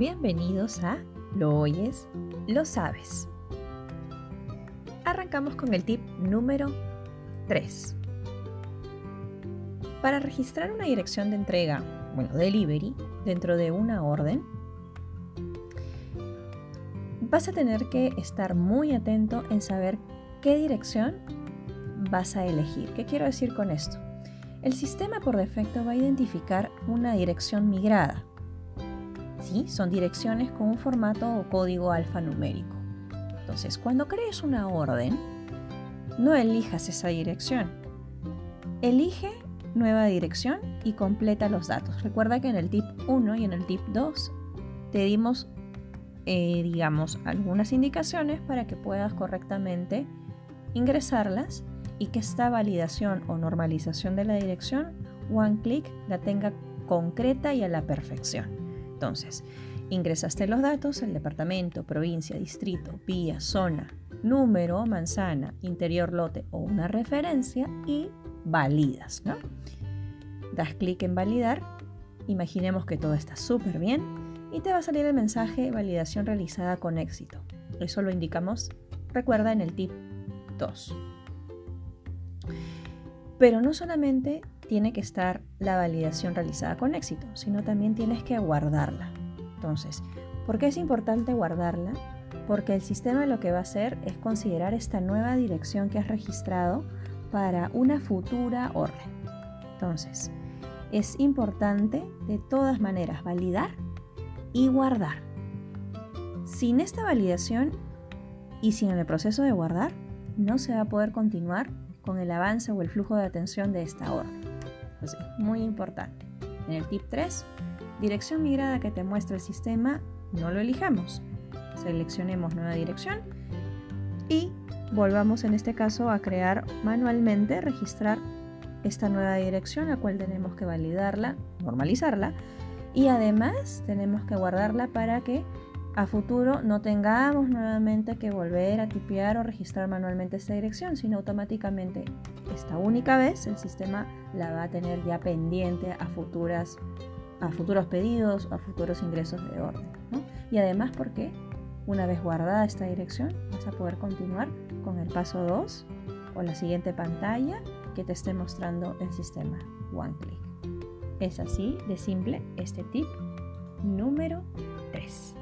Bienvenidos a Lo oyes, lo sabes. Arrancamos con el tip número 3. Para registrar una dirección de entrega, bueno, delivery, dentro de una orden, vas a tener que estar muy atento en saber qué dirección vas a elegir. ¿Qué quiero decir con esto? El sistema por defecto va a identificar una dirección migrada son direcciones con un formato o código alfanumérico. Entonces, cuando crees una orden, no elijas esa dirección. Elige nueva dirección y completa los datos. Recuerda que en el tip 1 y en el tip 2 te dimos, eh, digamos, algunas indicaciones para que puedas correctamente ingresarlas y que esta validación o normalización de la dirección, one click, la tenga concreta y a la perfección. Entonces, ingresaste los datos, el departamento, provincia, distrito, vía, zona, número, manzana, interior lote o una referencia y validas, ¿no? Das clic en validar, imaginemos que todo está súper bien y te va a salir el mensaje validación realizada con éxito. Eso lo indicamos, recuerda, en el tip 2. Pero no solamente tiene que estar la validación realizada con éxito, sino también tienes que guardarla. Entonces, ¿por qué es importante guardarla? Porque el sistema lo que va a hacer es considerar esta nueva dirección que has registrado para una futura orden. Entonces, es importante de todas maneras validar y guardar. Sin esta validación y sin el proceso de guardar, no se va a poder continuar con el avance o el flujo de atención de esta orden. Pues muy importante. En el tip 3, dirección migrada que te muestra el sistema, no lo elijamos. Seleccionemos nueva dirección y volvamos en este caso a crear manualmente, registrar esta nueva dirección, la cual tenemos que validarla, normalizarla y además tenemos que guardarla para que a futuro no tengamos nuevamente que volver a tipear o registrar manualmente esta dirección, sino automáticamente esta única vez el sistema la va a tener ya pendiente a, futuras, a futuros pedidos o a futuros ingresos de orden. Y además porque una vez guardada esta dirección vas a poder continuar con el paso 2 o la siguiente pantalla que te esté mostrando el sistema OneClick. Es así de simple este tip número 3.